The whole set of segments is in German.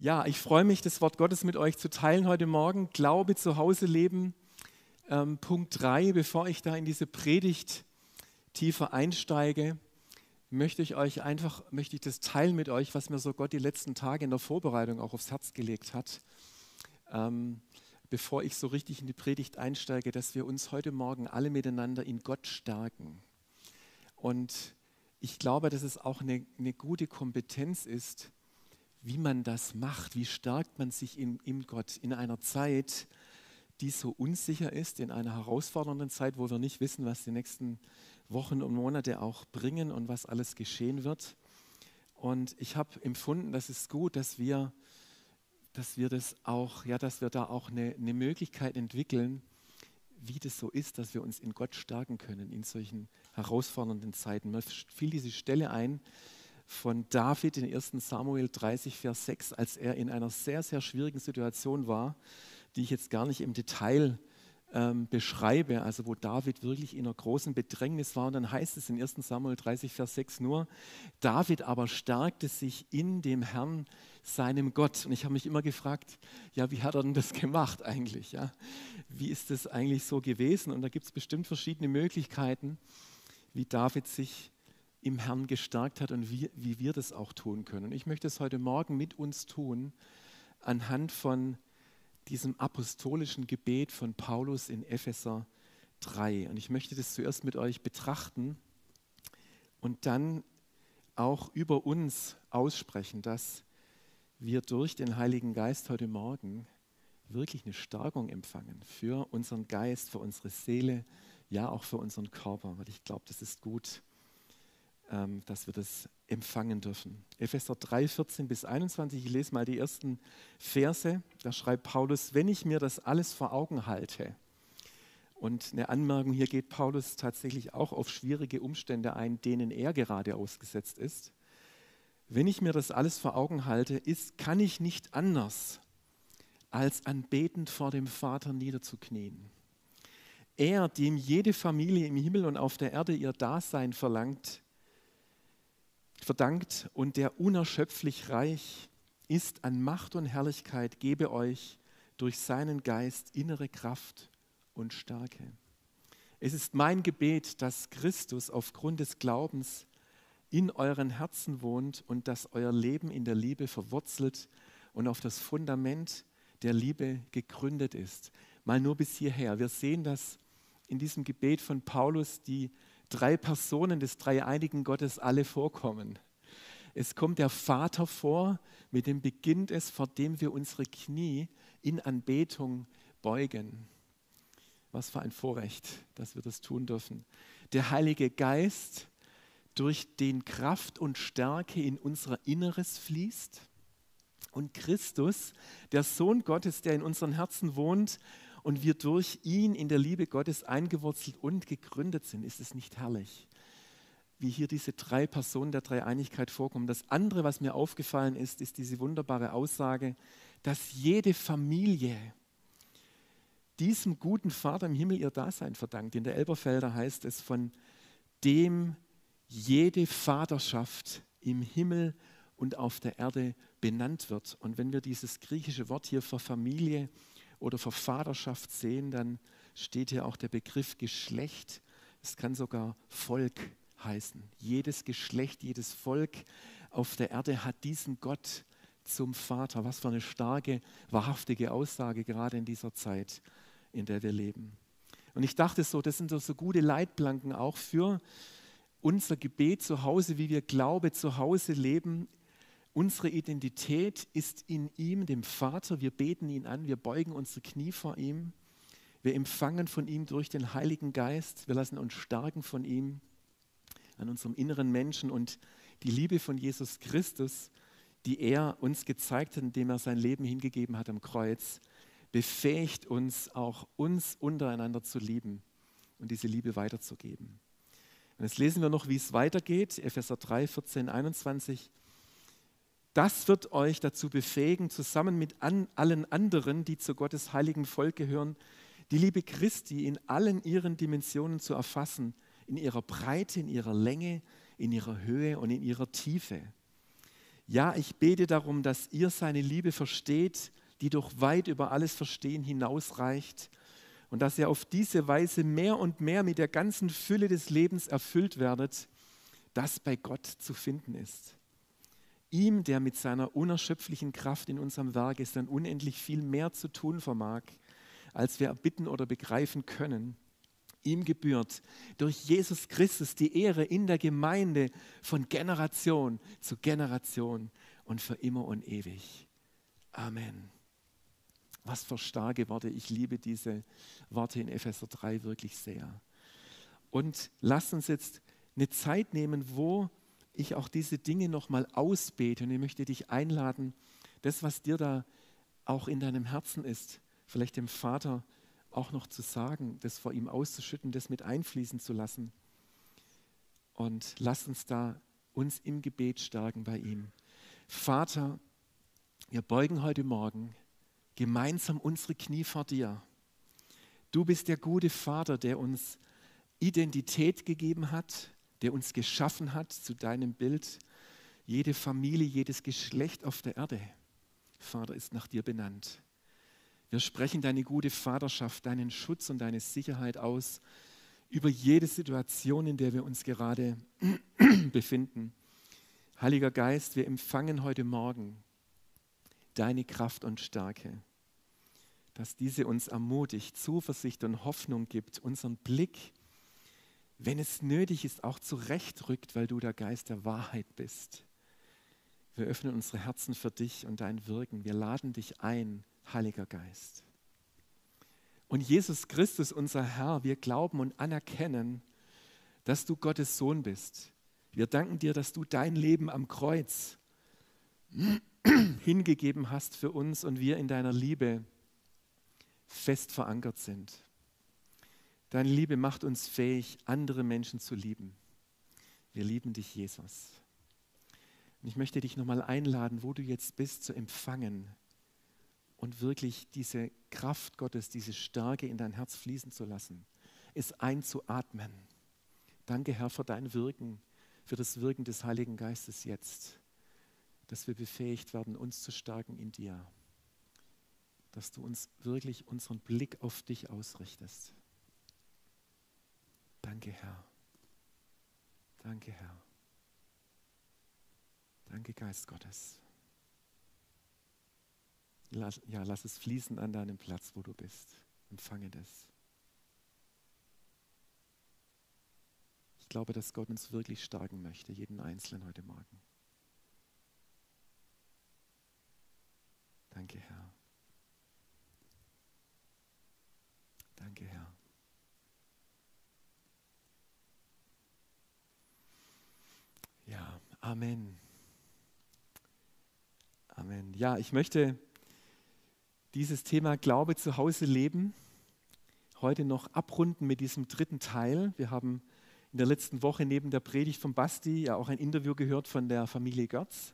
Ja, ich freue mich, das Wort Gottes mit euch zu teilen heute Morgen. Glaube zu Hause leben. Ähm, Punkt 3, bevor ich da in diese Predigt tiefer einsteige, möchte ich euch einfach, möchte ich das teilen mit euch, was mir so Gott die letzten Tage in der Vorbereitung auch aufs Herz gelegt hat. Ähm, bevor ich so richtig in die Predigt einsteige, dass wir uns heute Morgen alle miteinander in Gott stärken. Und ich glaube, dass es auch eine, eine gute Kompetenz ist, wie man das macht, wie stärkt man sich in, in Gott in einer Zeit, die so unsicher ist, in einer herausfordernden Zeit, wo wir nicht wissen, was die nächsten Wochen und Monate auch bringen und was alles geschehen wird. Und ich habe empfunden, dass es gut, dass wir, dass wir das auch, ja, dass wir da auch eine, eine Möglichkeit entwickeln, wie das so ist, dass wir uns in Gott stärken können in solchen herausfordernden Zeiten. Mir fiel diese Stelle ein, von David in 1 Samuel 30, Vers 6, als er in einer sehr, sehr schwierigen Situation war, die ich jetzt gar nicht im Detail ähm, beschreibe, also wo David wirklich in einer großen Bedrängnis war. Und dann heißt es in 1 Samuel 30, Vers 6 nur, David aber stärkte sich in dem Herrn, seinem Gott. Und ich habe mich immer gefragt, ja, wie hat er denn das gemacht eigentlich? Ja? Wie ist das eigentlich so gewesen? Und da gibt es bestimmt verschiedene Möglichkeiten, wie David sich im Herrn gestärkt hat und wie, wie wir das auch tun können. Und ich möchte es heute Morgen mit uns tun anhand von diesem apostolischen Gebet von Paulus in Epheser 3. Und ich möchte das zuerst mit euch betrachten und dann auch über uns aussprechen, dass wir durch den Heiligen Geist heute Morgen wirklich eine Stärkung empfangen für unseren Geist, für unsere Seele, ja auch für unseren Körper, weil ich glaube, das ist gut dass wir das empfangen dürfen. Epheser 3, 14 bis 21, ich lese mal die ersten Verse. Da schreibt Paulus, wenn ich mir das alles vor Augen halte, und eine Anmerkung, hier geht Paulus tatsächlich auch auf schwierige Umstände ein, denen er gerade ausgesetzt ist. Wenn ich mir das alles vor Augen halte, ist, kann ich nicht anders, als anbetend vor dem Vater niederzuknien. Er, dem jede Familie im Himmel und auf der Erde ihr Dasein verlangt, verdankt und der unerschöpflich reich ist an Macht und Herrlichkeit, gebe euch durch seinen Geist innere Kraft und Stärke. Es ist mein Gebet, dass Christus aufgrund des Glaubens in euren Herzen wohnt und dass euer Leben in der Liebe verwurzelt und auf das Fundament der Liebe gegründet ist. Mal nur bis hierher. Wir sehen, dass in diesem Gebet von Paulus die drei Personen des dreieinigen Gottes alle vorkommen. Es kommt der Vater vor, mit dem beginnt es, vor dem wir unsere Knie in Anbetung beugen. Was für ein Vorrecht, dass wir das tun dürfen. Der Heilige Geist, durch den Kraft und Stärke in unser Inneres fließt. Und Christus, der Sohn Gottes, der in unseren Herzen wohnt und wir durch ihn in der Liebe Gottes eingewurzelt und gegründet sind. Ist es nicht herrlich? Wie hier diese drei Personen der Dreieinigkeit vorkommen. Das andere, was mir aufgefallen ist, ist diese wunderbare Aussage, dass jede Familie diesem guten Vater im Himmel ihr Dasein verdankt. In der Elberfelder heißt es von dem jede Vaterschaft im Himmel und auf der Erde benannt wird. Und wenn wir dieses griechische Wort hier für Familie oder für Vaterschaft sehen, dann steht hier auch der Begriff Geschlecht. Es kann sogar Volk heißen. Jedes Geschlecht, jedes Volk auf der Erde hat diesen Gott zum Vater. Was für eine starke, wahrhaftige Aussage gerade in dieser Zeit, in der wir leben. Und ich dachte so, das sind so gute Leitplanken auch für unser Gebet zu Hause, wie wir Glaube zu Hause leben Unsere Identität ist in ihm, dem Vater. Wir beten ihn an, wir beugen unsere Knie vor ihm. Wir empfangen von ihm durch den Heiligen Geist. Wir lassen uns stärken von ihm an unserem inneren Menschen und die Liebe von Jesus Christus, die er uns gezeigt hat, indem er sein Leben hingegeben hat am Kreuz, befähigt uns auch, uns untereinander zu lieben und diese Liebe weiterzugeben. Und jetzt lesen wir noch, wie es weitergeht. Epheser 3, 14, 21. Das wird euch dazu befähigen, zusammen mit an, allen anderen, die zu Gottes heiligen Volk gehören, die Liebe Christi in allen ihren Dimensionen zu erfassen, in ihrer Breite, in ihrer Länge, in ihrer Höhe und in ihrer Tiefe. Ja, ich bete darum, dass ihr seine Liebe versteht, die doch weit über alles Verstehen hinausreicht und dass ihr auf diese Weise mehr und mehr mit der ganzen Fülle des Lebens erfüllt werdet, das bei Gott zu finden ist. Ihm, der mit seiner unerschöpflichen Kraft in unserem Werk ist, dann unendlich viel mehr zu tun vermag, als wir erbitten oder begreifen können. Ihm gebührt durch Jesus Christus die Ehre in der Gemeinde von Generation zu Generation und für immer und ewig. Amen. Was für starke Worte. Ich liebe diese Worte in Epheser 3 wirklich sehr. Und lasst uns jetzt eine Zeit nehmen, wo ich auch diese Dinge nochmal ausbete. Und ich möchte dich einladen, das, was dir da auch in deinem Herzen ist, vielleicht dem Vater auch noch zu sagen, das vor ihm auszuschütten, das mit einfließen zu lassen. Und lass uns da uns im Gebet stärken bei ihm. Vater, wir beugen heute Morgen gemeinsam unsere Knie vor dir. Du bist der gute Vater, der uns Identität gegeben hat, der uns geschaffen hat zu deinem Bild. Jede Familie, jedes Geschlecht auf der Erde, Vater, ist nach dir benannt. Wir sprechen deine gute Vaterschaft, deinen Schutz und deine Sicherheit aus über jede Situation, in der wir uns gerade befinden. Heiliger Geist, wir empfangen heute Morgen deine Kraft und Stärke, dass diese uns ermutigt, Zuversicht und Hoffnung gibt, unseren Blick, wenn es nötig ist, auch zurechtrückt, weil du der Geist der Wahrheit bist. Wir öffnen unsere Herzen für dich und dein Wirken. Wir laden dich ein, Heiliger Geist. Und Jesus Christus, unser Herr, wir glauben und anerkennen, dass du Gottes Sohn bist. Wir danken dir, dass du dein Leben am Kreuz hingegeben hast für uns und wir in deiner Liebe fest verankert sind. Deine Liebe macht uns fähig, andere Menschen zu lieben. Wir lieben dich, Jesus. Und ich möchte dich nochmal einladen, wo du jetzt bist, zu empfangen und wirklich diese Kraft Gottes, diese Stärke in dein Herz fließen zu lassen, es einzuatmen. Danke, Herr, für dein Wirken, für das Wirken des Heiligen Geistes jetzt, dass wir befähigt werden, uns zu stärken in dir, dass du uns wirklich unseren Blick auf dich ausrichtest. Danke, Herr. Danke, Herr. Danke, Geist Gottes. Lass, ja, lass es fließen an deinem Platz, wo du bist. Empfange das. Ich glaube, dass Gott uns wirklich stärken möchte, jeden Einzelnen heute Morgen. Danke, Herr. Danke, Herr. Ja, Amen. Amen. Ja, ich möchte dieses Thema Glaube zu Hause leben heute noch abrunden mit diesem dritten Teil. Wir haben in der letzten Woche neben der Predigt von Basti ja auch ein Interview gehört von der Familie Götz,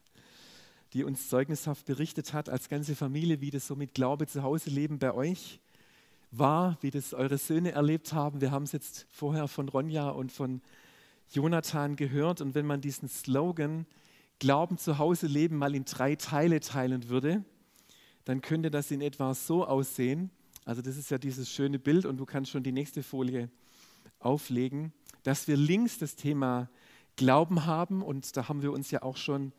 die uns zeugnishaft berichtet hat als ganze Familie, wie das so mit Glaube zu Hause leben bei euch war, wie das eure Söhne erlebt haben. Wir haben es jetzt vorher von Ronja und von Jonathan gehört. Und wenn man diesen Slogan Glauben zu Hause leben mal in drei Teile teilen würde, dann könnte das in etwa so aussehen. Also das ist ja dieses schöne Bild und du kannst schon die nächste Folie auflegen, dass wir links das Thema Glauben haben und da haben wir uns ja auch schon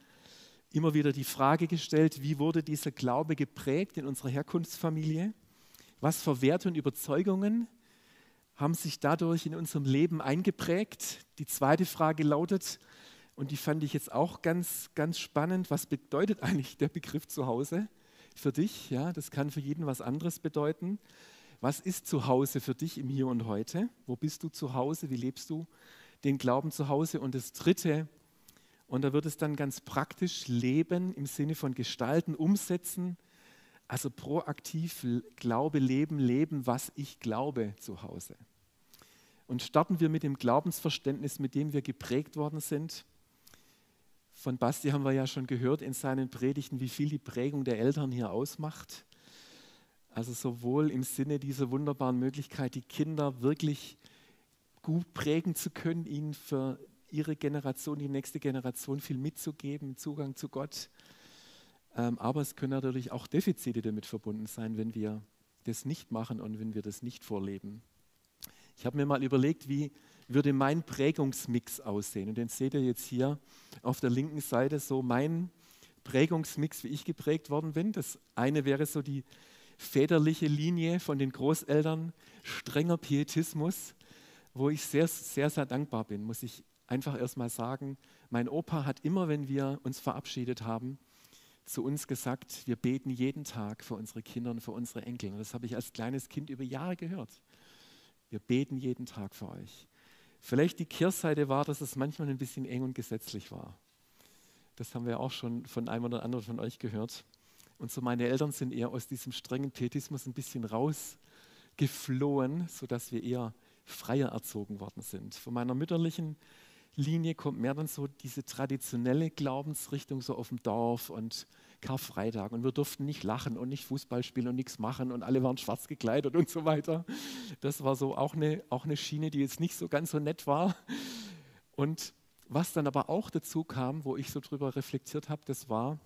immer wieder die Frage gestellt, wie wurde dieser Glaube geprägt in unserer Herkunftsfamilie? Was für Werte und Überzeugungen haben sich dadurch in unserem Leben eingeprägt? Die zweite Frage lautet, und die fand ich jetzt auch ganz, ganz spannend, was bedeutet eigentlich der Begriff Zuhause? für dich. Ja, das kann für jeden was anderes bedeuten. Was ist zu Hause für dich im Hier und Heute? Wo bist du zu Hause? Wie lebst du den Glauben zu Hause? Und das Dritte, und da wird es dann ganz praktisch leben im Sinne von gestalten, umsetzen, also proaktiv Glaube leben, leben, was ich glaube zu Hause. Und starten wir mit dem Glaubensverständnis, mit dem wir geprägt worden sind. Von Basti haben wir ja schon gehört in seinen Predigten, wie viel die Prägung der Eltern hier ausmacht. Also sowohl im Sinne dieser wunderbaren Möglichkeit, die Kinder wirklich gut prägen zu können, ihnen für ihre Generation, die nächste Generation viel mitzugeben, Zugang zu Gott. Ähm, aber es können natürlich auch Defizite damit verbunden sein, wenn wir das nicht machen und wenn wir das nicht vorleben. Ich habe mir mal überlegt, wie würde mein Prägungsmix aussehen. Und den seht ihr jetzt hier auf der linken Seite, so mein Prägungsmix, wie ich geprägt worden bin. Das eine wäre so die väterliche Linie von den Großeltern, strenger Pietismus, wo ich sehr, sehr, sehr dankbar bin, muss ich einfach erstmal sagen. Mein Opa hat immer, wenn wir uns verabschiedet haben, zu uns gesagt, wir beten jeden Tag für unsere Kinder und für unsere Enkel. Und das habe ich als kleines Kind über Jahre gehört. Wir beten jeden Tag für euch. Vielleicht die Kehrseite war, dass es manchmal ein bisschen eng und gesetzlich war. Das haben wir auch schon von einem oder anderen von euch gehört. Und so meine Eltern sind eher aus diesem strengen Pietismus ein bisschen rausgeflohen, sodass wir eher freier erzogen worden sind. Von meiner mütterlichen Linie kommt mehr dann so diese traditionelle Glaubensrichtung so auf dem Dorf und Karfreitag und wir durften nicht lachen und nicht Fußball spielen und nichts machen und alle waren schwarz gekleidet und so weiter. Das war so auch eine, auch eine Schiene, die jetzt nicht so ganz so nett war. Und was dann aber auch dazu kam, wo ich so drüber reflektiert habe, das war,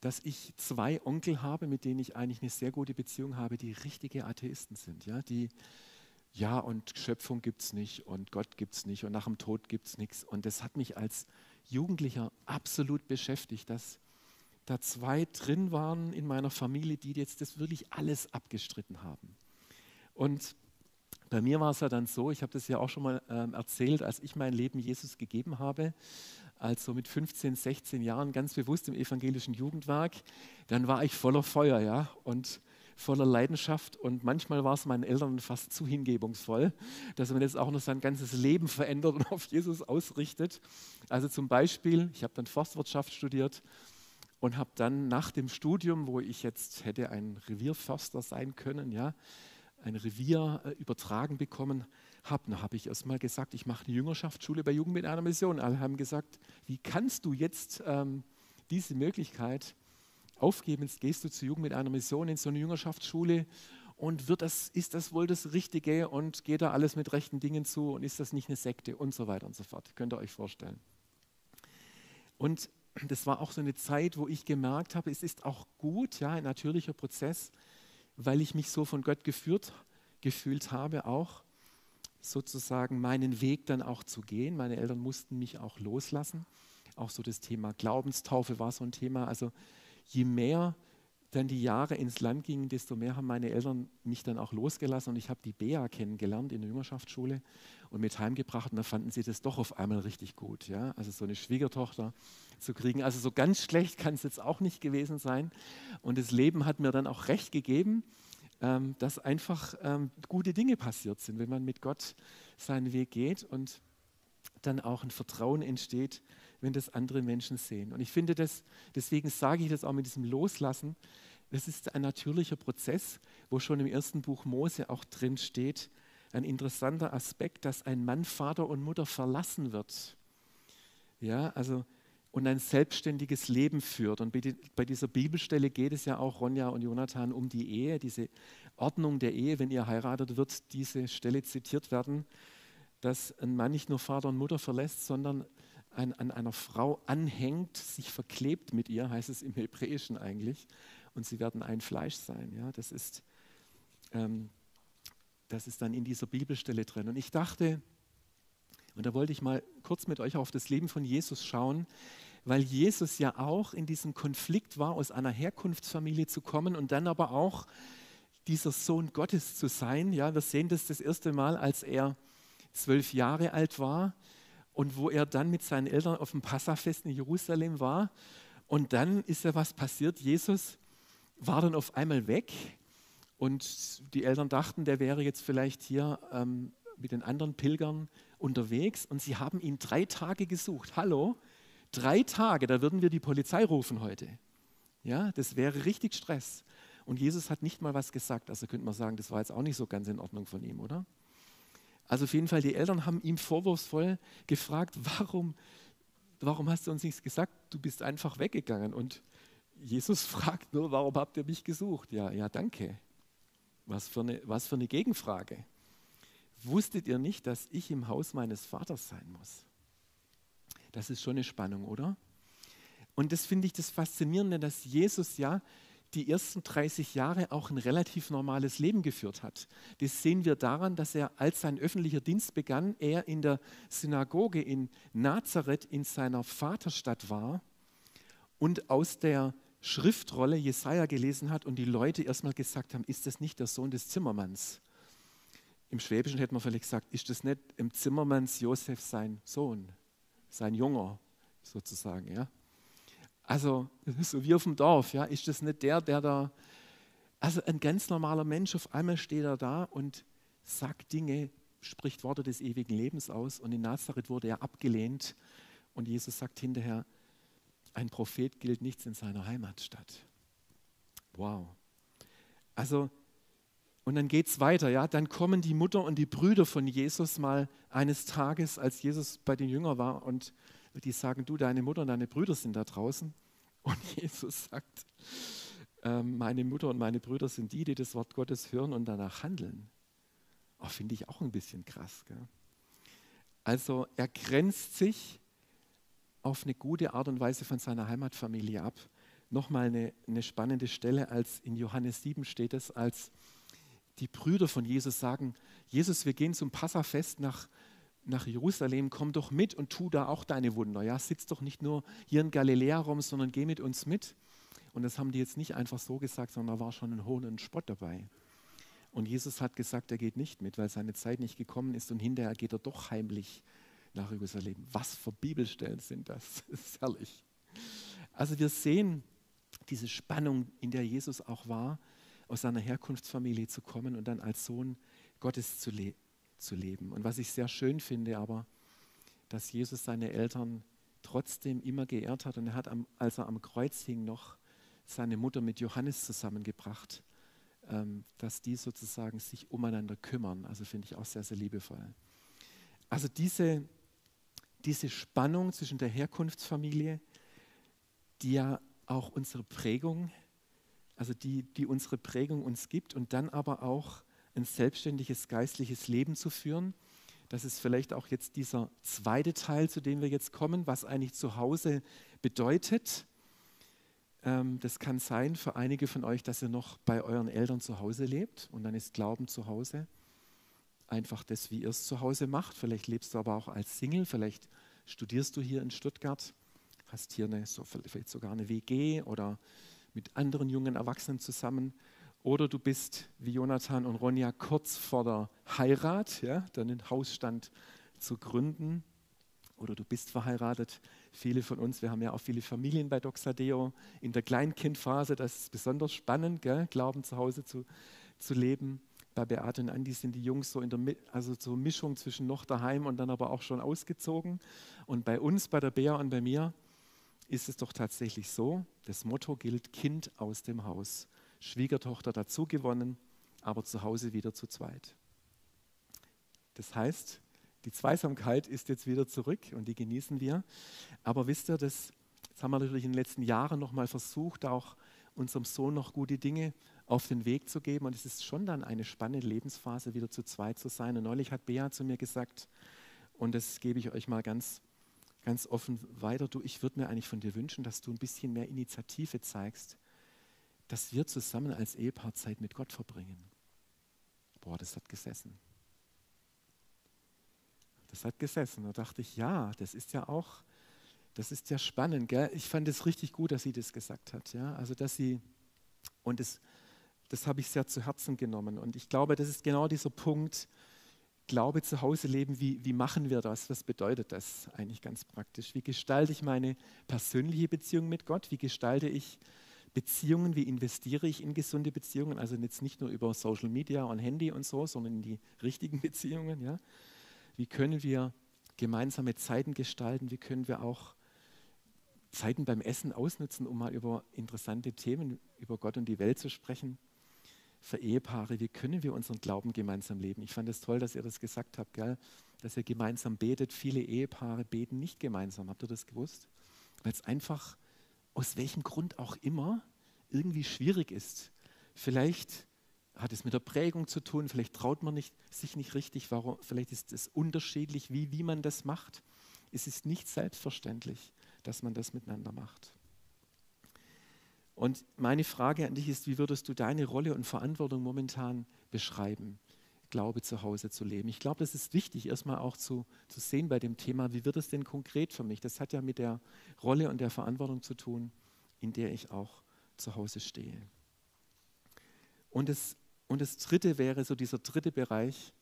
dass ich zwei Onkel habe, mit denen ich eigentlich eine sehr gute Beziehung habe, die richtige Atheisten sind, ja, die ja, und Schöpfung gibt es nicht und Gott gibt es nicht und nach dem Tod gibt es nichts. Und das hat mich als Jugendlicher absolut beschäftigt, dass da zwei drin waren in meiner Familie, die jetzt das wirklich alles abgestritten haben. Und bei mir war es ja dann so, ich habe das ja auch schon mal ähm, erzählt, als ich mein Leben Jesus gegeben habe, also mit 15, 16 Jahren ganz bewusst im evangelischen Jugendwerk, dann war ich voller Feuer, ja, und voller Leidenschaft und manchmal war es meinen Eltern fast zu hingebungsvoll, dass man jetzt auch noch sein ganzes Leben verändert und auf Jesus ausrichtet. Also zum Beispiel, ich habe dann Forstwirtschaft studiert und habe dann nach dem Studium, wo ich jetzt hätte ein Revierförster sein können, ja, ein Revier äh, übertragen bekommen habe, dann habe ich erst mal gesagt, ich mache eine Jüngerschaftsschule bei Jugend mit einer Mission. Alle haben gesagt, wie kannst du jetzt ähm, diese Möglichkeit aufgeben, jetzt gehst du zu Jugend mit einer Mission in so eine Jüngerschaftsschule und wird das, ist das wohl das Richtige und geht da alles mit rechten Dingen zu und ist das nicht eine Sekte und so weiter und so fort. Könnt ihr euch vorstellen. Und das war auch so eine Zeit, wo ich gemerkt habe, es ist auch gut, ja, ein natürlicher Prozess, weil ich mich so von Gott geführt gefühlt habe, auch sozusagen meinen Weg dann auch zu gehen. Meine Eltern mussten mich auch loslassen. Auch so das Thema Glaubenstaufe war so ein Thema. Also je mehr dann die Jahre ins Land gingen, desto mehr haben meine Eltern mich dann auch losgelassen und ich habe die Bea kennengelernt in der Jüngerschaftsschule und mit heimgebracht und da fanden sie das doch auf einmal richtig gut. Ja? Also so eine Schwiegertochter zu kriegen. Also so ganz schlecht kann es jetzt auch nicht gewesen sein. Und das Leben hat mir dann auch recht gegeben, ähm, dass einfach ähm, gute Dinge passiert sind, wenn man mit Gott seinen Weg geht und dann auch ein Vertrauen entsteht, wenn das andere Menschen sehen. Und ich finde das, deswegen sage ich das auch mit diesem Loslassen, das ist ein natürlicher Prozess, wo schon im ersten Buch Mose auch drin steht, ein interessanter Aspekt, dass ein Mann Vater und Mutter verlassen wird. Ja, also und ein selbstständiges Leben führt. Und bei dieser Bibelstelle geht es ja auch, Ronja und Jonathan, um die Ehe, diese Ordnung der Ehe, wenn ihr heiratet, wird diese Stelle zitiert werden, dass ein Mann nicht nur Vater und Mutter verlässt, sondern an, an einer Frau anhängt, sich verklebt mit ihr, heißt es im Hebräischen eigentlich, und sie werden ein Fleisch sein. Ja, das ist, ähm, das ist dann in dieser Bibelstelle drin. Und ich dachte, und da wollte ich mal kurz mit euch auf das Leben von Jesus schauen, weil Jesus ja auch in diesem Konflikt war, aus einer Herkunftsfamilie zu kommen und dann aber auch dieser Sohn Gottes zu sein. Ja, wir sehen das das erste Mal, als er zwölf Jahre alt war und wo er dann mit seinen Eltern auf dem Passafest in Jerusalem war. Und dann ist ja was passiert. Jesus war dann auf einmal weg und die Eltern dachten, der wäre jetzt vielleicht hier ähm, mit den anderen Pilgern unterwegs und sie haben ihn drei Tage gesucht. Hallo, drei Tage, da würden wir die Polizei rufen heute. Ja, das wäre richtig Stress. Und Jesus hat nicht mal was gesagt. Also könnte man sagen, das war jetzt auch nicht so ganz in Ordnung von ihm, oder? Also auf jeden Fall, die Eltern haben ihm vorwurfsvoll gefragt, warum, warum hast du uns nichts gesagt? Du bist einfach weggegangen. Und Jesus fragt nur, warum habt ihr mich gesucht? Ja, ja, danke. Was für eine, was für eine Gegenfrage. wusstet ihr nicht, dass ich im Haus meines Vaters sein muss? Das ist schon eine Spannung, oder? Und das finde ich das Faszinierende, dass Jesus ja die ersten 30 Jahre auch ein relativ normales Leben geführt hat. Das sehen wir daran, dass er, als sein öffentlicher Dienst begann, er in der Synagoge in Nazareth in seiner Vaterstadt war und aus der Schriftrolle Jesaja gelesen hat und die Leute erstmal gesagt haben: Ist das nicht der Sohn des Zimmermanns? Im Schwäbischen hätte man vielleicht gesagt: Ist das nicht im Zimmermanns Josef sein Sohn, sein Junger sozusagen? Ja? Also, so wie auf dem Dorf, ja, ist das nicht der, der da, also ein ganz normaler Mensch, auf einmal steht er da und sagt Dinge, spricht Worte des ewigen Lebens aus und in Nazareth wurde er abgelehnt und Jesus sagt hinterher, ein Prophet gilt nichts in seiner Heimatstadt. Wow. Also, und dann geht es weiter, ja, dann kommen die Mutter und die Brüder von Jesus mal eines Tages, als Jesus bei den Jüngern war und die sagen, du, deine Mutter und deine Brüder sind da draußen. Und Jesus sagt, äh, meine Mutter und meine Brüder sind die, die das Wort Gottes hören und danach handeln. Oh, Finde ich auch ein bisschen krass. Gell? Also er grenzt sich auf eine gute Art und Weise von seiner Heimatfamilie ab. Nochmal eine, eine spannende Stelle, als in Johannes 7 steht es, als die Brüder von Jesus sagen, Jesus, wir gehen zum Passafest nach nach Jerusalem, komm doch mit und tu da auch deine Wunder. Ja, sitz doch nicht nur hier in Galiläa rum, sondern geh mit uns mit. Und das haben die jetzt nicht einfach so gesagt, sondern da war schon ein Hohn und Spott dabei. Und Jesus hat gesagt, er geht nicht mit, weil seine Zeit nicht gekommen ist und hinterher geht er doch heimlich nach Jerusalem. Was für Bibelstellen sind das? Das ist herrlich. Also wir sehen diese Spannung, in der Jesus auch war, aus seiner Herkunftsfamilie zu kommen und dann als Sohn Gottes zu leben zu leben. Und was ich sehr schön finde, aber, dass Jesus seine Eltern trotzdem immer geehrt hat. Und er hat, am, als er am Kreuz hing, noch seine Mutter mit Johannes zusammengebracht, ähm, dass die sozusagen sich umeinander kümmern. Also finde ich auch sehr, sehr liebevoll. Also diese, diese Spannung zwischen der Herkunftsfamilie, die ja auch unsere Prägung, also die, die unsere Prägung uns gibt und dann aber auch ein selbstständiges geistliches Leben zu führen. Das ist vielleicht auch jetzt dieser zweite Teil, zu dem wir jetzt kommen, was eigentlich zu Hause bedeutet. Ähm, das kann sein für einige von euch, dass ihr noch bei euren Eltern zu Hause lebt und dann ist Glauben zu Hause. Einfach das, wie ihr es zu Hause macht. Vielleicht lebst du aber auch als Single, vielleicht studierst du hier in Stuttgart, hast hier eine, so, vielleicht sogar eine WG oder mit anderen jungen Erwachsenen zusammen oder du bist wie Jonathan und Ronja kurz vor der Heirat, ja, deinen Hausstand zu gründen. Oder du bist verheiratet. Viele von uns, wir haben ja auch viele Familien bei Doxadeo. In der Kleinkindphase, das ist besonders spannend, gell? Glauben zu Hause zu, zu leben. Bei Beate und Andi sind die Jungs so in der also so Mischung zwischen noch daheim und dann aber auch schon ausgezogen. Und bei uns, bei der Bea und bei mir, ist es doch tatsächlich so, das Motto gilt Kind aus dem Haus. Schwiegertochter dazu gewonnen, aber zu Hause wieder zu zweit. Das heißt, die Zweisamkeit ist jetzt wieder zurück und die genießen wir. Aber wisst ihr, das, das haben wir natürlich in den letzten Jahren nochmal versucht, auch unserem Sohn noch gute Dinge auf den Weg zu geben. Und es ist schon dann eine spannende Lebensphase, wieder zu zweit zu sein. Und neulich hat Bea zu mir gesagt, und das gebe ich euch mal ganz, ganz offen weiter, du, ich würde mir eigentlich von dir wünschen, dass du ein bisschen mehr Initiative zeigst dass wir zusammen als Ehepaar Zeit mit Gott verbringen. Boah, das hat gesessen. Das hat gesessen. Da dachte ich, ja, das ist ja auch, das ist ja spannend. Gell? Ich fand es richtig gut, dass sie das gesagt hat. Ja? Also, dass sie, und das, das habe ich sehr zu Herzen genommen. Und ich glaube, das ist genau dieser Punkt, Glaube zu Hause leben, wie, wie machen wir das? Was bedeutet das eigentlich ganz praktisch? Wie gestalte ich meine persönliche Beziehung mit Gott? Wie gestalte ich Beziehungen, wie investiere ich in gesunde Beziehungen, also jetzt nicht nur über Social Media und Handy und so, sondern in die richtigen Beziehungen. Ja? Wie können wir gemeinsame Zeiten gestalten? Wie können wir auch Zeiten beim Essen ausnutzen, um mal über interessante Themen, über Gott und die Welt zu sprechen? Für Ehepaare, wie können wir unseren Glauben gemeinsam leben? Ich fand es toll, dass ihr das gesagt habt, gell? dass ihr gemeinsam betet. Viele Ehepaare beten nicht gemeinsam. Habt ihr das gewusst? Weil es einfach aus welchem Grund auch immer irgendwie schwierig ist. Vielleicht hat es mit der Prägung zu tun, vielleicht traut man nicht, sich nicht richtig, warum, vielleicht ist es unterschiedlich, wie, wie man das macht. Es ist nicht selbstverständlich, dass man das miteinander macht. Und meine Frage an dich ist, wie würdest du deine Rolle und Verantwortung momentan beschreiben, Glaube zu Hause zu leben? Ich glaube, das ist wichtig, erstmal auch zu, zu sehen bei dem Thema, wie wird es denn konkret für mich? Das hat ja mit der Rolle und der Verantwortung zu tun, in der ich auch zu Hause stehe. Und das, und das dritte wäre so dieser dritte Bereich,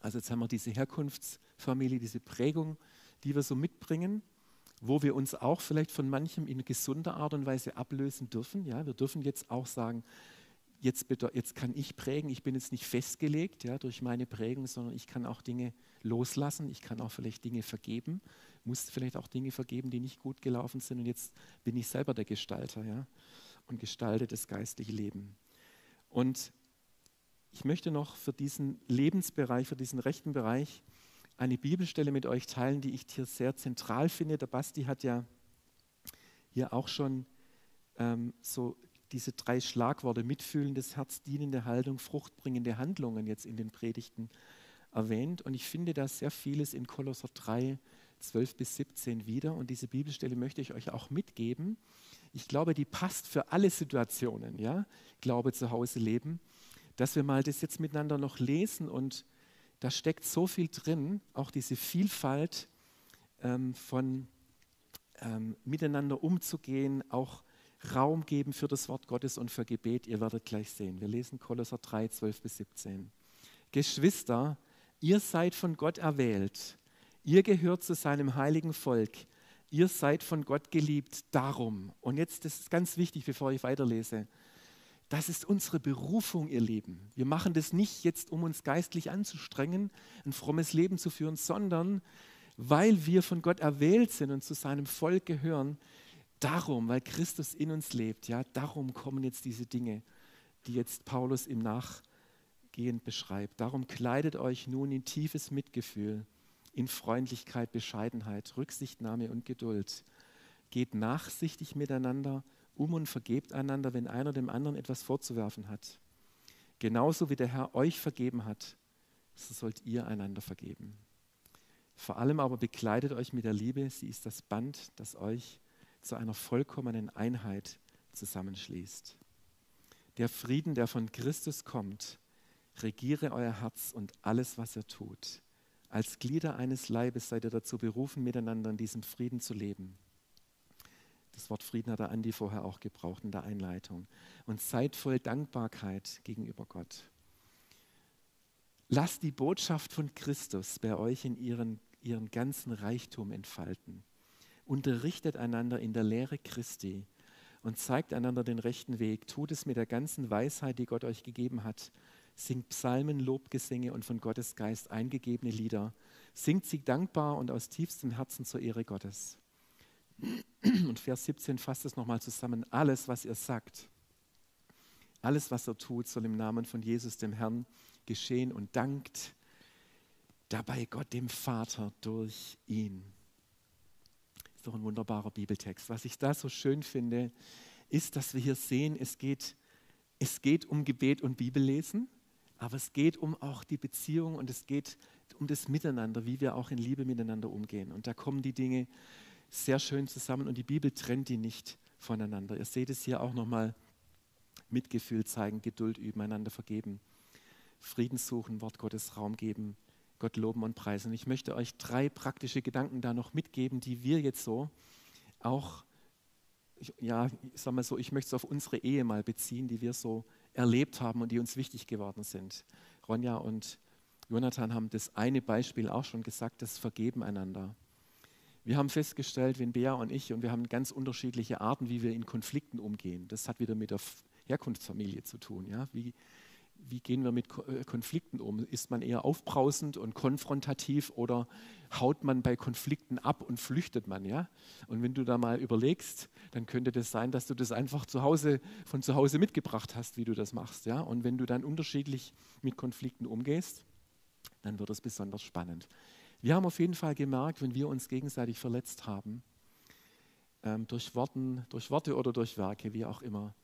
also jetzt haben wir diese Herkunftsfamilie, diese Prägung, die wir so mitbringen, wo wir uns auch vielleicht von manchem in gesunder Art und Weise ablösen dürfen. Ja, wir dürfen jetzt auch sagen, jetzt, jetzt kann ich prägen, ich bin jetzt nicht festgelegt ja, durch meine Prägung, sondern ich kann auch Dinge loslassen, ich kann auch vielleicht Dinge vergeben, muss vielleicht auch Dinge vergeben, die nicht gut gelaufen sind und jetzt bin ich selber der Gestalter ja, und gestalte das geistliche Leben. Und ich möchte noch für diesen Lebensbereich, für diesen rechten Bereich eine Bibelstelle mit euch teilen, die ich hier sehr zentral finde. Der Basti hat ja hier auch schon ähm, so diese drei Schlagworte mitfühlendes Herz, dienende Haltung, fruchtbringende Handlungen jetzt in den Predigten erwähnt. Und ich finde da sehr vieles in Kolosser 3, 12 bis 17 wieder. Und diese Bibelstelle möchte ich euch auch mitgeben. Ich glaube, die passt für alle Situationen, ja, Glaube zu Hause leben, dass wir mal das jetzt miteinander noch lesen und da steckt so viel drin, auch diese Vielfalt ähm, von ähm, miteinander umzugehen, auch Raum geben für das Wort Gottes und für Gebet. Ihr werdet gleich sehen. Wir lesen Kolosser 3, 12 bis 17. Geschwister, ihr seid von Gott erwählt. Ihr gehört zu seinem heiligen Volk. Ihr seid von Gott geliebt. Darum, und jetzt das ist ganz wichtig, bevor ich weiterlese, das ist unsere Berufung, ihr Lieben. Wir machen das nicht jetzt, um uns geistlich anzustrengen, ein frommes Leben zu führen, sondern weil wir von Gott erwählt sind und zu seinem Volk gehören, darum, weil Christus in uns lebt, ja, darum kommen jetzt diese Dinge, die jetzt Paulus im Nachgehen beschreibt. Darum kleidet euch nun in tiefes Mitgefühl, in Freundlichkeit, Bescheidenheit, Rücksichtnahme und Geduld. Geht nachsichtig miteinander um und vergebt einander, wenn einer dem anderen etwas vorzuwerfen hat. Genauso wie der Herr euch vergeben hat, so sollt ihr einander vergeben. Vor allem aber bekleidet euch mit der Liebe, sie ist das Band, das euch zu einer vollkommenen Einheit zusammenschließt. Der Frieden, der von Christus kommt, regiere euer Herz und alles, was ihr tut. Als Glieder eines Leibes seid ihr dazu berufen, miteinander in diesem Frieden zu leben. Das Wort Frieden hat der Andi vorher auch gebraucht in der Einleitung. Und seid voll Dankbarkeit gegenüber Gott. Lasst die Botschaft von Christus bei euch in ihren, ihren ganzen Reichtum entfalten. Unterrichtet einander in der Lehre Christi und zeigt einander den rechten Weg. Tut es mit der ganzen Weisheit, die Gott euch gegeben hat. Singt Psalmen, Lobgesänge und von Gottes Geist eingegebene Lieder. Singt sie dankbar und aus tiefstem Herzen zur Ehre Gottes. Und Vers 17 fasst es nochmal zusammen. Alles, was ihr sagt, alles, was er tut, soll im Namen von Jesus, dem Herrn, geschehen und dankt dabei Gott, dem Vater, durch ihn. Ist doch ein wunderbarer Bibeltext. Was ich da so schön finde, ist, dass wir hier sehen, es geht, es geht um Gebet und Bibellesen, aber es geht um auch die Beziehung und es geht um das Miteinander, wie wir auch in Liebe miteinander umgehen. Und da kommen die Dinge, sehr schön zusammen und die Bibel trennt die nicht voneinander. Ihr seht es hier auch nochmal, Mitgefühl zeigen, Geduld üben, einander vergeben, Frieden suchen, Wort Gottes Raum geben, Gott loben und preisen. Ich möchte euch drei praktische Gedanken da noch mitgeben, die wir jetzt so auch, ja, ich sag mal so, ich möchte es auf unsere Ehe mal beziehen, die wir so erlebt haben und die uns wichtig geworden sind. Ronja und Jonathan haben das eine Beispiel auch schon gesagt, das Vergeben einander. Wir haben festgestellt, wenn Bea und ich, und wir haben ganz unterschiedliche Arten, wie wir in Konflikten umgehen. Das hat wieder mit der Herkunftsfamilie zu tun. Ja? Wie, wie gehen wir mit äh, Konflikten um? Ist man eher aufbrausend und konfrontativ oder haut man bei Konflikten ab und flüchtet man? Ja? Und wenn du da mal überlegst, dann könnte das sein, dass du das einfach zu Hause, von zu Hause mitgebracht hast, wie du das machst. Ja? Und wenn du dann unterschiedlich mit Konflikten umgehst, dann wird es besonders spannend. Wir haben auf jeden Fall gemerkt, wenn wir uns gegenseitig verletzt haben, ähm, durch, Worten, durch Worte oder durch Werke, wie auch immer,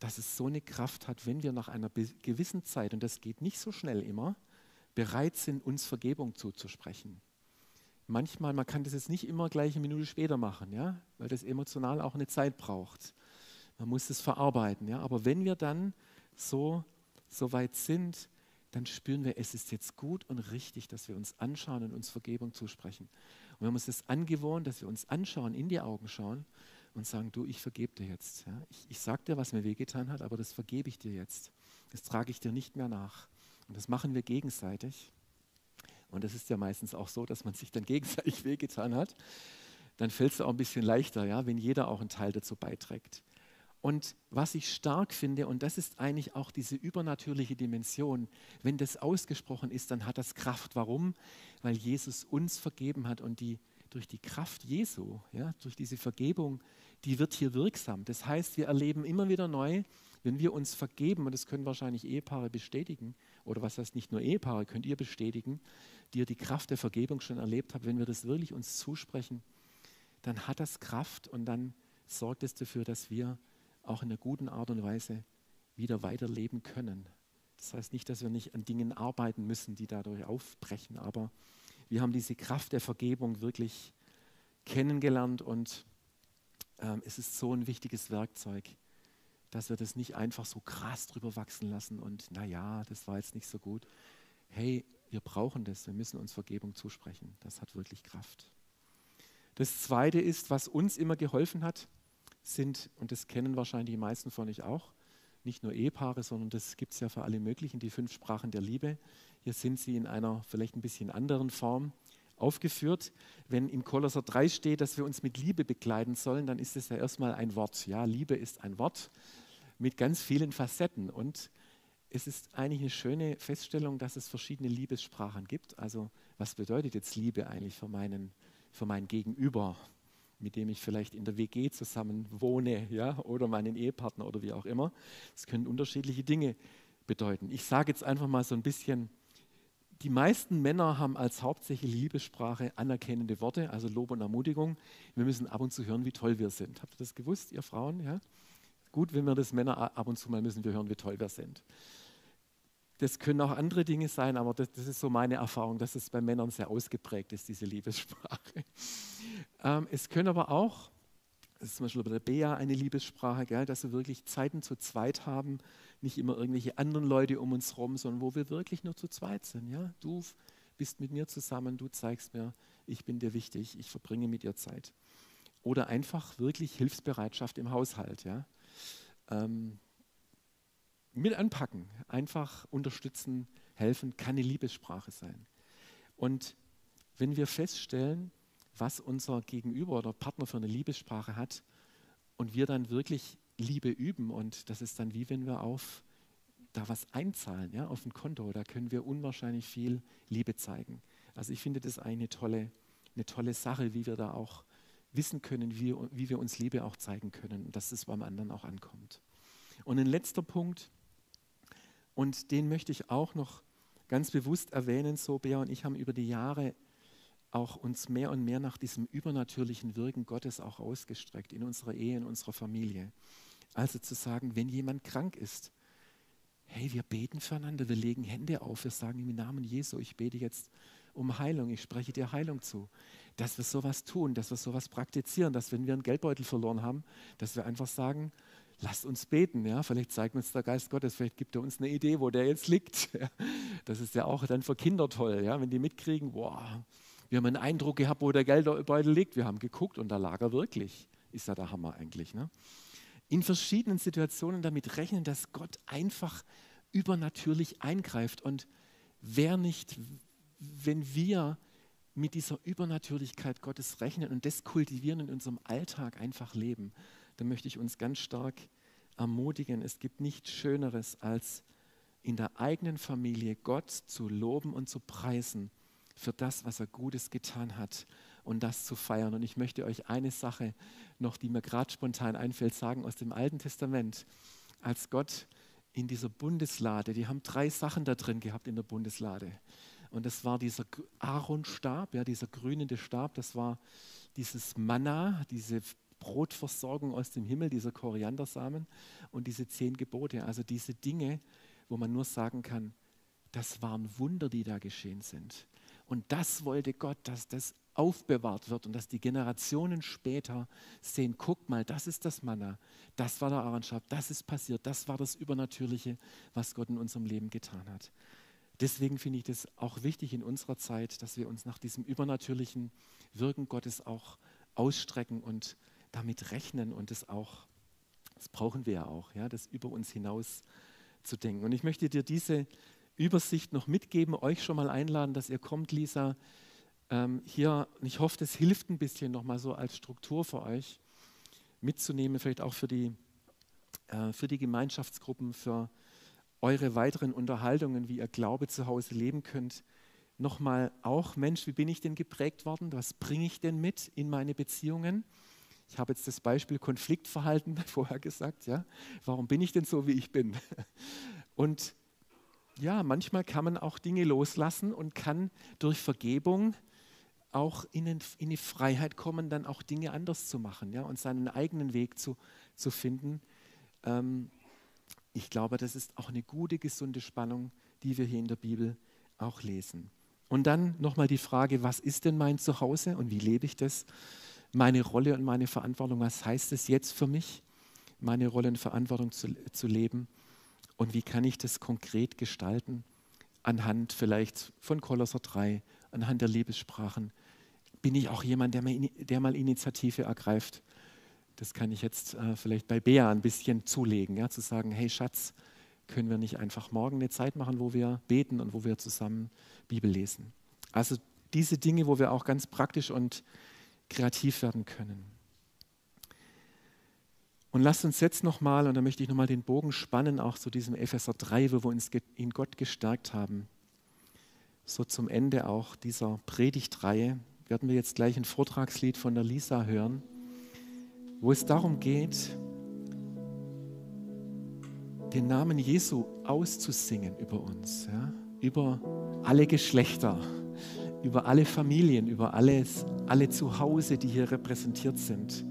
dass es so eine Kraft hat, wenn wir nach einer gewissen Zeit, und das geht nicht so schnell immer, bereit sind, uns Vergebung zuzusprechen. Manchmal, man kann das jetzt nicht immer gleich eine Minute später machen, ja, weil das emotional auch eine Zeit braucht. Man muss es verarbeiten, ja. Aber wenn wir dann so, so weit sind, dann spüren wir, es ist jetzt gut und richtig, dass wir uns anschauen und uns Vergebung zusprechen. Und wir haben uns das angewohnt, dass wir uns anschauen, in die Augen schauen und sagen, du, ich vergebe dir jetzt. Ja? Ich, ich sage dir, was mir wehgetan hat, aber das vergebe ich dir jetzt. Das trage ich dir nicht mehr nach. Und das machen wir gegenseitig. Und das ist ja meistens auch so, dass man sich dann gegenseitig wehgetan hat. Dann fällt es auch ein bisschen leichter, ja, wenn jeder auch einen Teil dazu beiträgt. Und was ich stark finde, und das ist eigentlich auch diese übernatürliche Dimension, wenn das ausgesprochen ist, dann hat das Kraft. Warum? Weil Jesus uns vergeben hat und die, durch die Kraft Jesu, ja, durch diese Vergebung, die wird hier wirksam. Das heißt, wir erleben immer wieder neu, wenn wir uns vergeben, und das können wahrscheinlich Ehepaare bestätigen, oder was heißt nicht nur Ehepaare, könnt ihr bestätigen, die ihr die Kraft der Vergebung schon erlebt habt, wenn wir das wirklich uns zusprechen, dann hat das Kraft und dann sorgt es dafür, dass wir auch in einer guten Art und Weise wieder weiterleben können. Das heißt nicht, dass wir nicht an Dingen arbeiten müssen, die dadurch aufbrechen, aber wir haben diese Kraft der Vergebung wirklich kennengelernt und ähm, es ist so ein wichtiges Werkzeug, dass wir das nicht einfach so krass drüber wachsen lassen und naja, das war jetzt nicht so gut. Hey, wir brauchen das, wir müssen uns Vergebung zusprechen. Das hat wirklich Kraft. Das Zweite ist, was uns immer geholfen hat, sind, und das kennen wahrscheinlich die meisten von euch auch, nicht nur Ehepaare, sondern das gibt es ja für alle möglichen, die fünf Sprachen der Liebe. Hier sind sie in einer vielleicht ein bisschen anderen Form aufgeführt. Wenn in Kolosser 3 steht, dass wir uns mit Liebe bekleiden sollen, dann ist es ja erstmal ein Wort. Ja, Liebe ist ein Wort mit ganz vielen Facetten. Und es ist eigentlich eine schöne Feststellung, dass es verschiedene Liebessprachen gibt. Also was bedeutet jetzt Liebe eigentlich für, meinen, für mein Gegenüber? Mit dem ich vielleicht in der WG zusammen wohne, ja, oder meinen Ehepartner oder wie auch immer. Es können unterschiedliche Dinge bedeuten. Ich sage jetzt einfach mal so ein bisschen, die meisten Männer haben als hauptsächliche Liebessprache anerkennende Worte, also Lob und Ermutigung. Wir müssen ab und zu hören, wie toll wir sind. Habt ihr das gewusst, ihr Frauen? Ja? Gut, wenn wir das Männer ab und zu mal müssen wir hören, wie toll wir sind. Das können auch andere Dinge sein, aber das, das ist so meine Erfahrung, dass es bei Männern sehr ausgeprägt ist, diese Liebessprache. Ähm, es können aber auch, das ist zum Beispiel bei der Bea eine Liebessprache, gell, dass wir wirklich Zeiten zu zweit haben, nicht immer irgendwelche anderen Leute um uns herum, sondern wo wir wirklich nur zu zweit sind. Ja? Du bist mit mir zusammen, du zeigst mir, ich bin dir wichtig, ich verbringe mit dir Zeit. Oder einfach wirklich Hilfsbereitschaft im Haushalt. Ja? Ähm, mit anpacken, einfach unterstützen, helfen, kann eine Liebessprache sein. Und wenn wir feststellen, was unser Gegenüber oder Partner für eine Liebessprache hat und wir dann wirklich Liebe üben und das ist dann wie wenn wir auf da was einzahlen, ja, auf ein Konto, da können wir unwahrscheinlich viel Liebe zeigen. Also ich finde das eine tolle, eine tolle Sache, wie wir da auch wissen können, wie, wie wir uns Liebe auch zeigen können und dass es beim anderen auch ankommt. Und ein letzter Punkt, und den möchte ich auch noch ganz bewusst erwähnen, so Bea und ich haben über die Jahre auch uns mehr und mehr nach diesem übernatürlichen Wirken Gottes auch ausgestreckt in unserer Ehe, in unserer Familie. Also zu sagen, wenn jemand krank ist, hey, wir beten füreinander, wir legen Hände auf, wir sagen im Namen Jesu, ich bete jetzt um Heilung, ich spreche dir Heilung zu. Dass wir sowas tun, dass wir sowas praktizieren, dass wenn wir einen Geldbeutel verloren haben, dass wir einfach sagen, lasst uns beten. Ja? Vielleicht zeigt uns der Geist Gottes, vielleicht gibt er uns eine Idee, wo der jetzt liegt. Das ist ja auch dann für Kinder toll, ja? wenn die mitkriegen, wow, wir haben einen Eindruck gehabt, wo der Geldbeutel liegt. Wir haben geguckt und da lag er wirklich. Ist ja der Hammer eigentlich. Ne? In verschiedenen Situationen damit rechnen, dass Gott einfach übernatürlich eingreift. Und wer nicht, wenn wir mit dieser Übernatürlichkeit Gottes rechnen und das kultivieren in unserem Alltag einfach leben, dann möchte ich uns ganz stark ermutigen, es gibt nichts Schöneres, als in der eigenen Familie Gott zu loben und zu preisen für das, was er Gutes getan hat und das zu feiern. Und ich möchte euch eine Sache noch, die mir gerade spontan einfällt, sagen aus dem Alten Testament. Als Gott in dieser Bundeslade, die haben drei Sachen da drin gehabt in der Bundeslade. Und das war dieser Aaronstab, ja, dieser grünende Stab, das war dieses Manna, diese Brotversorgung aus dem Himmel, dieser Koriandersamen und diese zehn Gebote. Also diese Dinge, wo man nur sagen kann, das waren Wunder, die da geschehen sind. Und das wollte Gott, dass das aufbewahrt wird und dass die Generationen später sehen, guck mal, das ist das Manna, das war der Ahrenschaft, das ist passiert, das war das Übernatürliche, was Gott in unserem Leben getan hat. Deswegen finde ich das auch wichtig in unserer Zeit, dass wir uns nach diesem übernatürlichen Wirken Gottes auch ausstrecken und damit rechnen und das auch, das brauchen wir ja auch, ja, das über uns hinaus zu denken. Und ich möchte dir diese Übersicht noch mitgeben, euch schon mal einladen, dass ihr kommt, Lisa, ähm, hier, und ich hoffe, das hilft ein bisschen nochmal so als Struktur für euch mitzunehmen, vielleicht auch für die, äh, für die Gemeinschaftsgruppen, für eure weiteren Unterhaltungen, wie ihr Glaube zu Hause leben könnt. Nochmal auch, Mensch, wie bin ich denn geprägt worden? Was bringe ich denn mit in meine Beziehungen? Ich habe jetzt das Beispiel Konfliktverhalten vorher gesagt. Ja? Warum bin ich denn so, wie ich bin? Und ja, manchmal kann man auch Dinge loslassen und kann durch Vergebung auch in, die Freiheit kommen, dann auch Dinge anders zu machen ja, und seinen eigenen Weg zu, zu finden. Ähm, ich glaube, das ist auch eine gute, gesunde Spannung, die wir hier in der Bibel auch lesen. Und dann nochmal die Frage, was ist denn mein Zuhause und wie lebe ich das? Meine Rolle und meine Verantwortung, was heißt es jetzt für mich, meine Rolle und Verantwortung zu, zu leben? Und wie kann ich das konkret gestalten? Anhand vielleicht von Kolosser 3, anhand der Liebessprachen. Bin ich auch jemand, der mal, der mal Initiative ergreift? Das kann ich jetzt äh, vielleicht bei Bea ein bisschen zulegen, ja, zu sagen, hey Schatz, können wir nicht einfach morgen eine Zeit machen, wo wir beten und wo wir zusammen Bibel lesen? Also diese Dinge, wo wir auch ganz praktisch und kreativ werden können. Und lasst uns jetzt nochmal, und da möchte ich nochmal den Bogen spannen, auch zu diesem Epheser 3, wo wir uns in Gott gestärkt haben. So zum Ende auch dieser Predigtreihe werden wir jetzt gleich ein Vortragslied von der Lisa hören, wo es darum geht, den Namen Jesu auszusingen über uns, ja? über alle Geschlechter, über alle Familien, über alles, alle Zuhause, die hier repräsentiert sind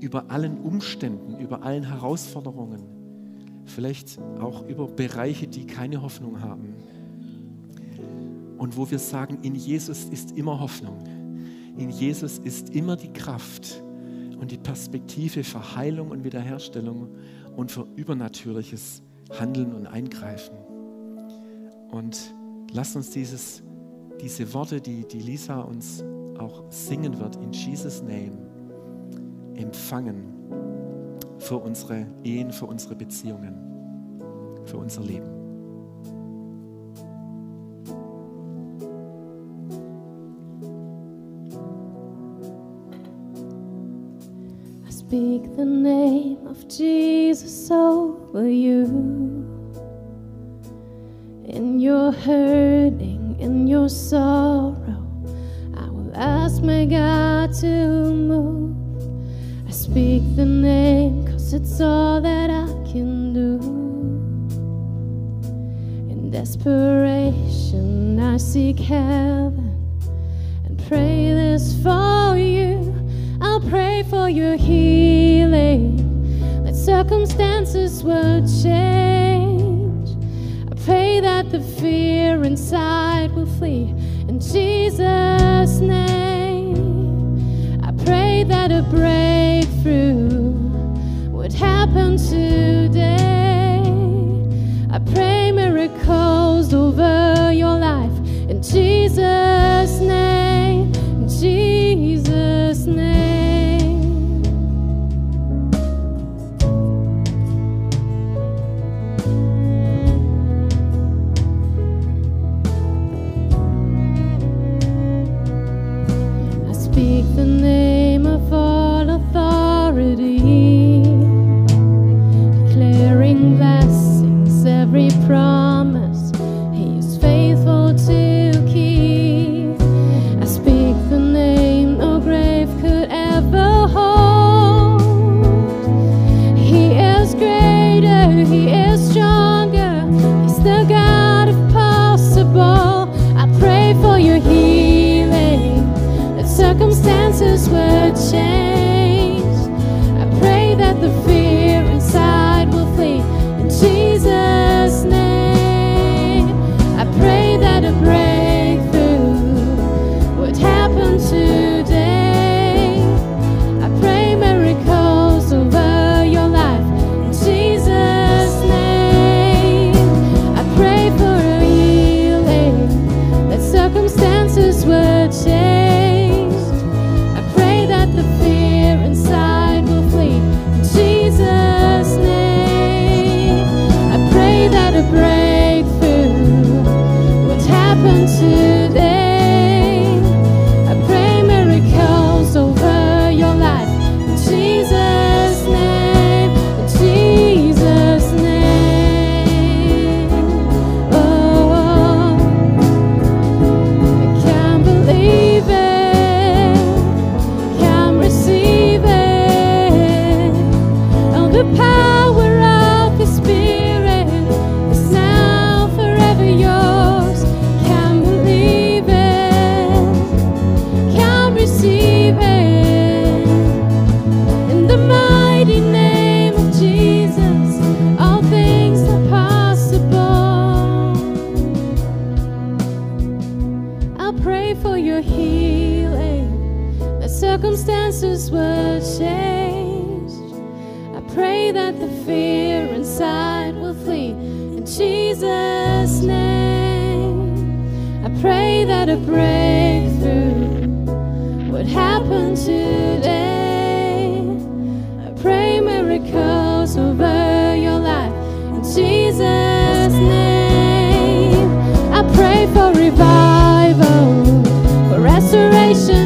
über allen Umständen, über allen Herausforderungen, vielleicht auch über Bereiche, die keine Hoffnung haben. Und wo wir sagen, in Jesus ist immer Hoffnung. In Jesus ist immer die Kraft und die Perspektive für Heilung und Wiederherstellung und für übernatürliches Handeln und Eingreifen. Und lass uns dieses, diese Worte, die, die Lisa uns auch singen wird, in Jesus' Name, empfangen für unsere Ehen, für unsere Beziehungen, für unser Leben. Speak the name of Jesus over you. In your your sorrow, I will ask my God to move I speak the name, cause it's all that I can do. In desperation, I seek heaven and pray this for you. I'll pray for your healing, that circumstances will change. I pray that the fear inside will flee in Jesus' name. I pray that a breakthrough would happen today. I pray miracles over your life in Jesus' Jesus' name. I pray that a breakthrough would happen today. I pray miracles over your life in Jesus' name. I pray for revival, for restoration.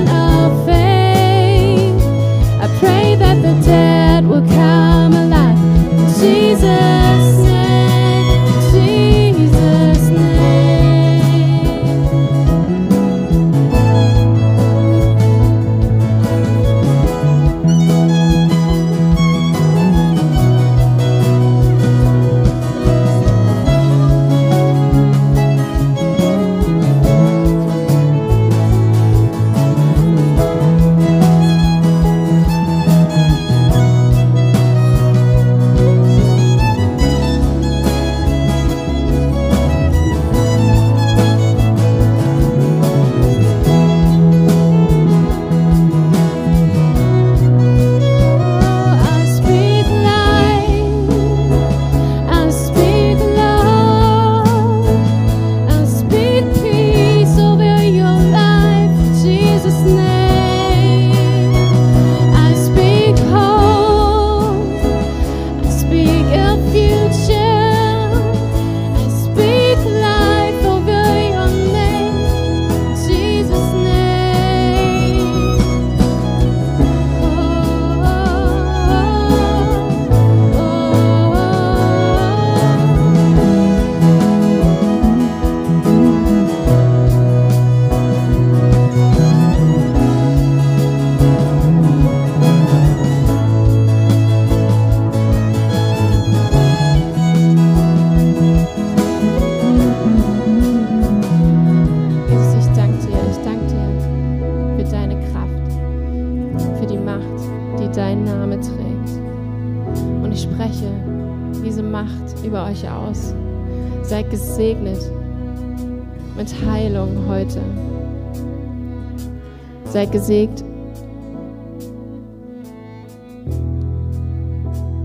Gesegnet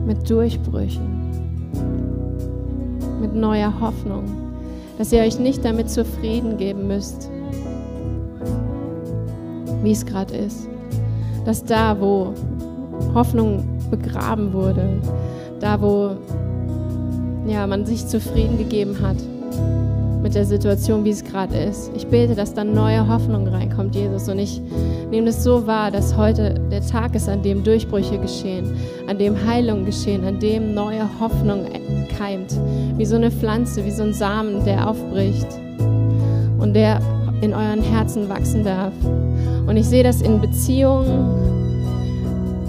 mit Durchbrüchen, mit neuer Hoffnung, dass ihr euch nicht damit zufrieden geben müsst, wie es gerade ist. Dass da, wo Hoffnung begraben wurde, da, wo ja, man sich zufrieden gegeben hat mit der Situation, wie es gerade ist. Ich bete, dass dann neue Hoffnung reinkommt, Jesus. Und ich nehme es so wahr, dass heute der Tag ist, an dem Durchbrüche geschehen, an dem Heilung geschehen, an dem neue Hoffnung keimt. Wie so eine Pflanze, wie so ein Samen, der aufbricht und der in euren Herzen wachsen darf. Und ich sehe, dass in Beziehungen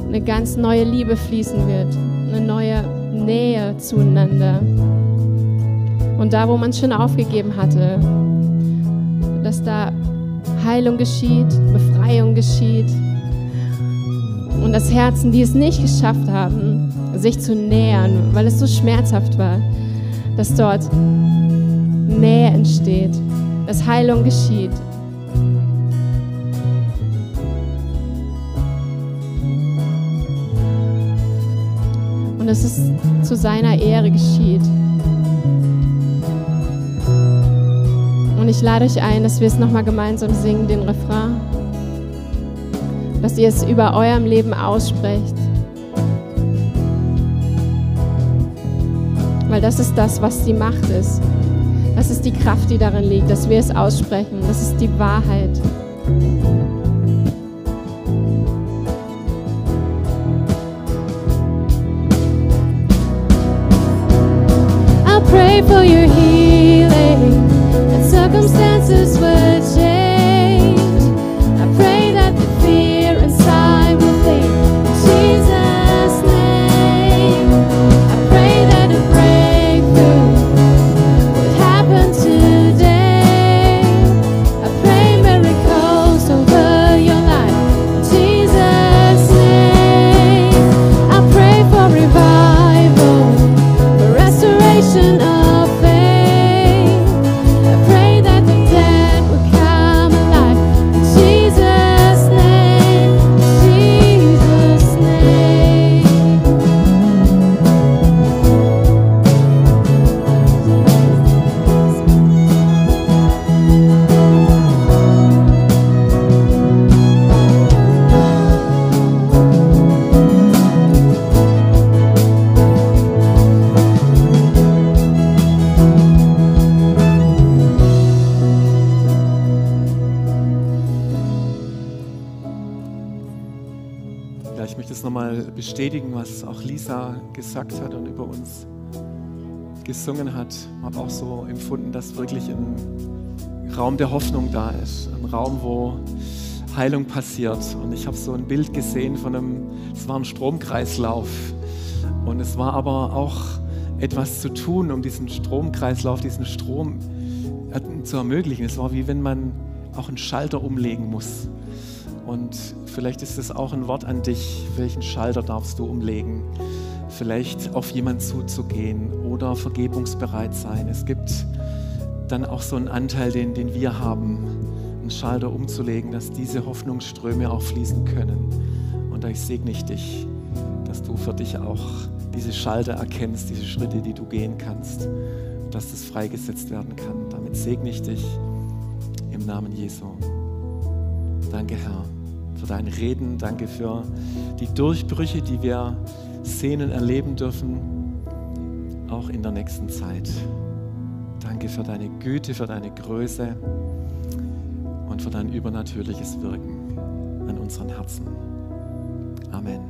eine ganz neue Liebe fließen wird, eine neue Nähe zueinander. Und da, wo man schon aufgegeben hatte, dass da Heilung geschieht, Befreiung geschieht. Und dass Herzen, die es nicht geschafft haben, sich zu nähern, weil es so schmerzhaft war, dass dort Nähe entsteht, dass Heilung geschieht. Und dass es zu seiner Ehre geschieht. Ich lade euch ein, dass wir es nochmal gemeinsam singen, den Refrain. Dass ihr es über eurem Leben aussprecht. Weil das ist das, was die Macht ist. Das ist die Kraft, die darin liegt, dass wir es aussprechen. Das ist die Wahrheit. I pray for your healing, circumstances would change. Nochmal bestätigen, was auch Lisa gesagt hat und über uns gesungen hat. Ich habe auch so empfunden, dass wirklich ein Raum der Hoffnung da ist. Ein Raum, wo Heilung passiert. Und ich habe so ein Bild gesehen von einem, es war ein Stromkreislauf. Und es war aber auch etwas zu tun, um diesen Stromkreislauf, diesen Strom zu ermöglichen. Es war wie wenn man auch einen Schalter umlegen muss. Und vielleicht ist es auch ein Wort an dich. Welchen Schalter darfst du umlegen? Vielleicht auf jemanden zuzugehen oder vergebungsbereit sein. Es gibt dann auch so einen Anteil, den, den wir haben, einen Schalter umzulegen, dass diese Hoffnungsströme auch fließen können. Und da segne ich dich, dass du für dich auch diese Schalter erkennst, diese Schritte, die du gehen kannst, dass das freigesetzt werden kann. Damit segne ich dich im Namen Jesu. Danke, Herr, für dein Reden. Danke für die Durchbrüche, die wir sehen und erleben dürfen, auch in der nächsten Zeit. Danke für deine Güte, für deine Größe und für dein übernatürliches Wirken an unseren Herzen. Amen.